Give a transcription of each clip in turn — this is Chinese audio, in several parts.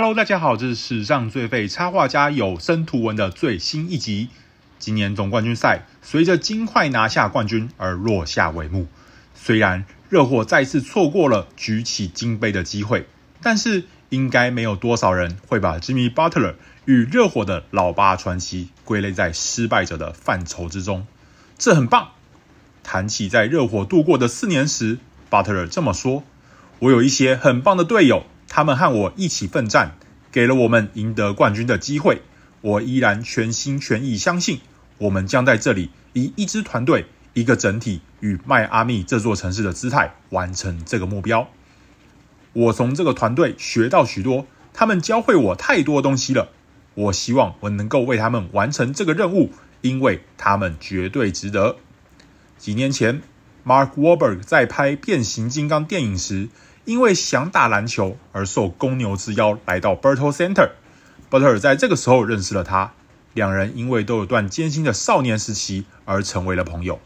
Hello，大家好，这是史上最废插画家有声图文的最新一集。今年总冠军赛随着金块拿下冠军而落下帷幕。虽然热火再次错过了举起金杯的机会，但是应该没有多少人会把 Jimmy Butler 与热火的老八传奇归类在失败者的范畴之中。这很棒。谈起在热火度过的四年时，Butler 这么说：“我有一些很棒的队友。”他们和我一起奋战，给了我们赢得冠军的机会。我依然全心全意相信，我们将在这里以一支团队、一个整体与迈阿密这座城市的姿态完成这个目标。我从这个团队学到许多，他们教会我太多东西了。我希望我能够为他们完成这个任务，因为他们绝对值得。几年前，Mark Wahlberg 在拍《变形金刚》电影时，因为想打篮球而受公牛之邀来到 Bertol Center。Butler 在这个时候认识了他，两人因为都有段艰辛的少年时期而成为了朋友。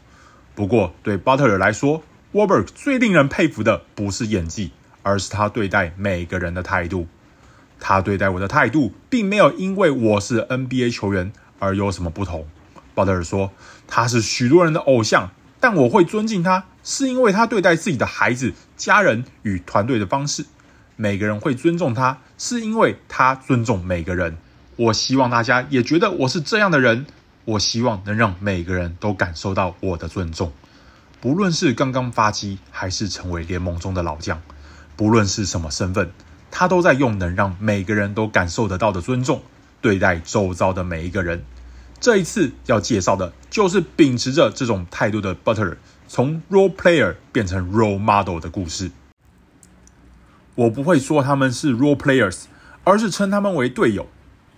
不过，对 Butler 来说，Wahlberg 最令人佩服的不是演技，而是他对待每个人的态度。他对待我的态度，并没有因为我是 NBA 球员而有什么不同。Butler 说，他是许多人的偶像。但我会尊敬他，是因为他对待自己的孩子、家人与团队的方式。每个人会尊重他，是因为他尊重每个人。我希望大家也觉得我是这样的人。我希望能让每个人都感受到我的尊重，不论是刚刚发迹，还是成为联盟中的老将，不论是什么身份，他都在用能让每个人都感受得到的尊重对待周遭的每一个人。这一次要介绍的就是秉持着这种态度的 Butler 从 role player 变成 role model 的故事。我不会说他们是 role players，而是称他们为队友，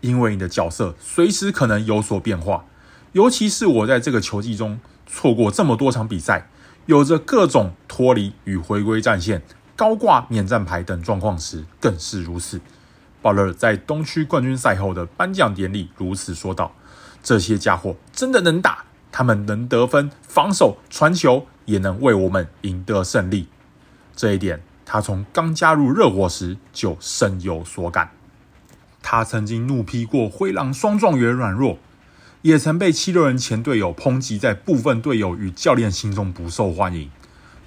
因为你的角色随时可能有所变化。尤其是我在这个球季中错过这么多场比赛，有着各种脱离与回归战线、高挂免战牌等状况时，更是如此。Butler 在东区冠军赛后的颁奖典礼如此说道。这些家伙真的能打，他们能得分、防守、传球，也能为我们赢得胜利。这一点，他从刚加入热火时就深有所感。他曾经怒批过灰狼双状元软弱，也曾被七六人前队友抨击，在部分队友与教练心中不受欢迎。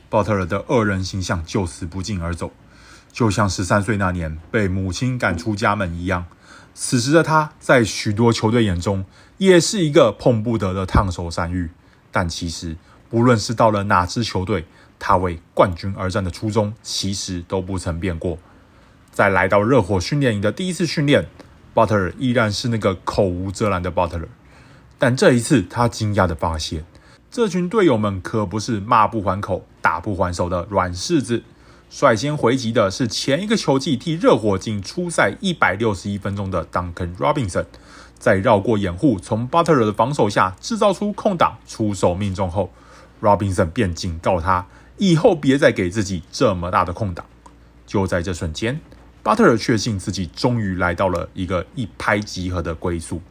鲍特尔的恶人形象就此不胫而走，就像十三岁那年被母亲赶出家门一样。此时的他，在许多球队眼中，也是一个碰不得的烫手山芋。但其实，不论是到了哪支球队，他为冠军而战的初衷，其实都不曾变过。在来到热火训练营的第一次训练，Butler 依然是那个口无遮拦的 Butler。但这一次，他惊讶地发现，这群队友们可不是骂不还口、打不还手的软柿子。率先回击的是前一个球季替热火进出赛一百六十一分钟的 Duncan Robinson，在绕过掩护，从 Butler 的防守下制造出空档，出手命中后，Robinson 便警告他以后别再给自己这么大的空档。就在这瞬间，Butler 确信自己终于来到了一个一拍即合的归宿。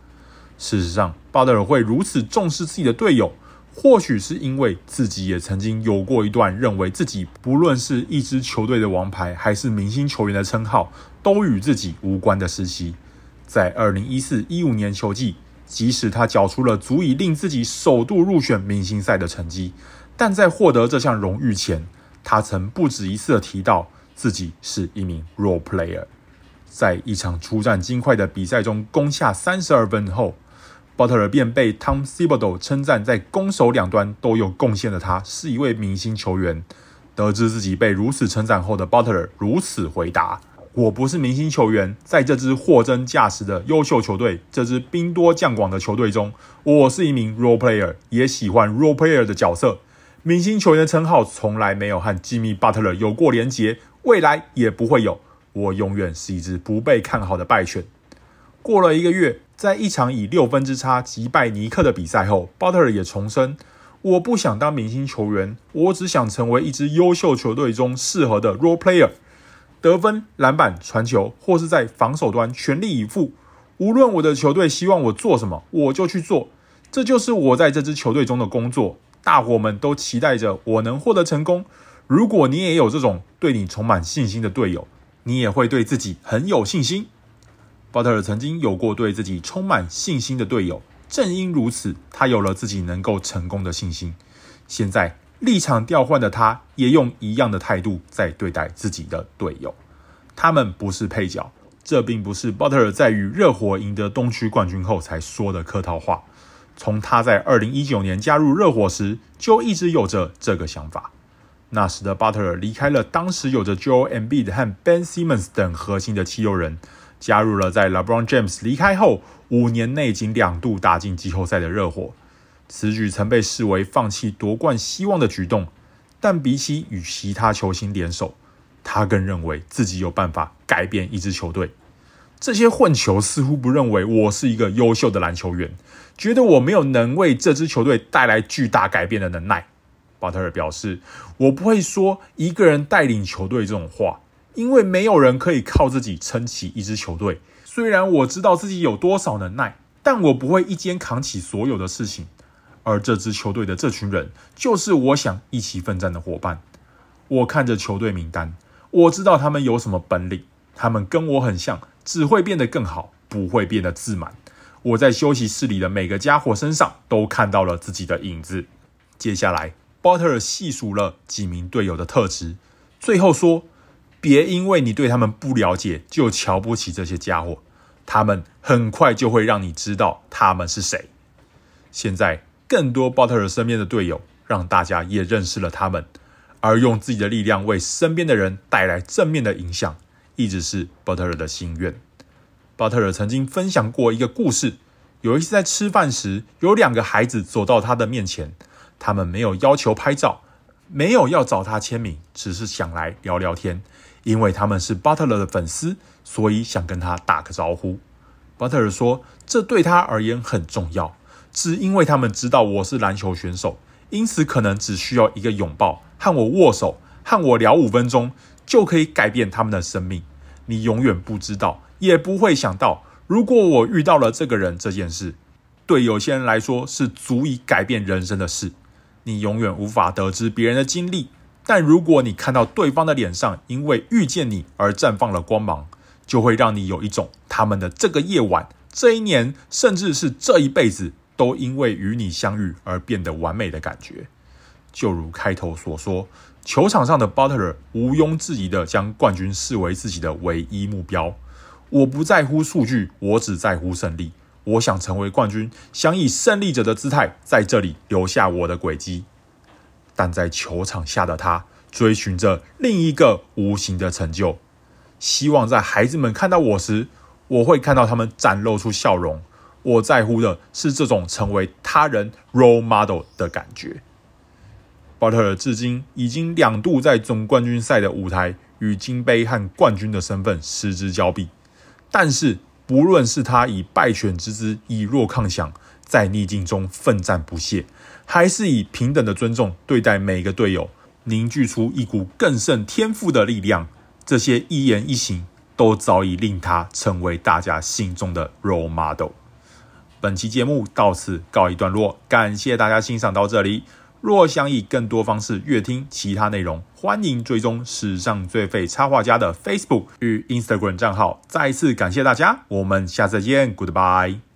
事实上，Butler 会如此重视自己的队友。或许是因为自己也曾经有过一段认为自己不论是一支球队的王牌，还是明星球员的称号，都与自己无关的时期。在二零一四一五年球季，即使他缴出了足以令自己首度入选明星赛的成绩，但在获得这项荣誉前，他曾不止一次的提到自己是一名 role player。在一场出战金块的比赛中攻下三十二分后，Butler 便被 Tom Thibodeau 称赞，在攻守两端都有贡献的他是一位明星球员。得知自己被如此称赞后的 Butler 如此回答：“我不是明星球员，在这支货真价实的优秀球队，这支兵多将广的球队中，我是一名 role player，也喜欢 role player 的角色。明星球员的称号从来没有和 Jimmy Butler 有过连结，未来也不会有。我永远是一只不被看好的败犬。”过了一个月。在一场以六分之差击败尼克的比赛后，Butler 也重申：“我不想当明星球员，我只想成为一支优秀球队中适合的 role player，得分、篮板、传球，或是在防守端全力以赴。无论我的球队希望我做什么，我就去做。这就是我在这支球队中的工作。大伙们都期待着我能获得成功。如果你也有这种对你充满信心的队友，你也会对自己很有信心。”巴特尔曾经有过对自己充满信心的队友，正因如此，他有了自己能够成功的信心。现在立场调换的他，也用一样的态度在对待自己的队友。他们不是配角，这并不是巴特尔在与热火赢得东区冠军后才说的客套话。从他在二零一九年加入热火时，就一直有着这个想法。那时的巴特尔离开了当时有着 Joel Embiid 和 Ben Simmons 等核心的七六人，加入了在 LeBron James 离开后五年内仅两度打进季后赛的热火。此举曾被视为放弃夺冠希望的举动，但比起与其他球星联手，他更认为自己有办法改变一支球队。这些混球似乎不认为我是一个优秀的篮球员，觉得我没有能为这支球队带来巨大改变的能耐。巴特尔表示：“我不会说一个人带领球队这种话，因为没有人可以靠自己撑起一支球队。虽然我知道自己有多少能耐，但我不会一肩扛起所有的事情。而这支球队的这群人，就是我想一起奋战的伙伴。我看着球队名单，我知道他们有什么本领，他们跟我很像。”只会变得更好，不会变得自满。我在休息室里的每个家伙身上都看到了自己的影子。接下来，巴特尔细数了几名队友的特质，最后说：“别因为你对他们不了解，就瞧不起这些家伙。他们很快就会让你知道他们是谁。”现在，更多巴特尔身边的队友让大家也认识了他们，而用自己的力量为身边的人带来正面的影响。一直是巴特尔的心愿。巴特尔曾经分享过一个故事：有一次在吃饭时，有两个孩子走到他的面前，他们没有要求拍照，没有要找他签名，只是想来聊聊天。因为他们是巴特勒的粉丝，所以想跟他打个招呼。巴特勒说：“这对他而言很重要，只因为他们知道我是篮球选手，因此可能只需要一个拥抱，和我握手，和我聊五分钟。”就可以改变他们的生命。你永远不知道，也不会想到，如果我遇到了这个人这件事，对有些人来说是足以改变人生的事。你永远无法得知别人的经历，但如果你看到对方的脸上因为遇见你而绽放了光芒，就会让你有一种他们的这个夜晚、这一年，甚至是这一辈子，都因为与你相遇而变得完美的感觉。就如开头所说。球场上的巴特尔毋庸置疑地将冠军视为自己的唯一目标。我不在乎数据，我只在乎胜利。我想成为冠军，想以胜利者的姿态在这里留下我的轨迹。但在球场下的他，追寻着另一个无形的成就。希望在孩子们看到我时，我会看到他们展露出笑容。我在乎的是这种成为他人 role model 的感觉。巴特尔至今已经两度在总冠军赛的舞台与金杯和冠军的身份失之交臂，但是不论是他以败犬之姿以弱抗强，在逆境中奋战不懈，还是以平等的尊重对待每个队友，凝聚出一股更胜天赋的力量，这些一言一行都早已令他成为大家心中的 role model。本期节目到此告一段落，感谢大家欣赏到这里。若想以更多方式阅听其他内容，欢迎追踪史上最废插画家的 Facebook 与 Instagram 账号。再次感谢大家，我们下次再见，Goodbye。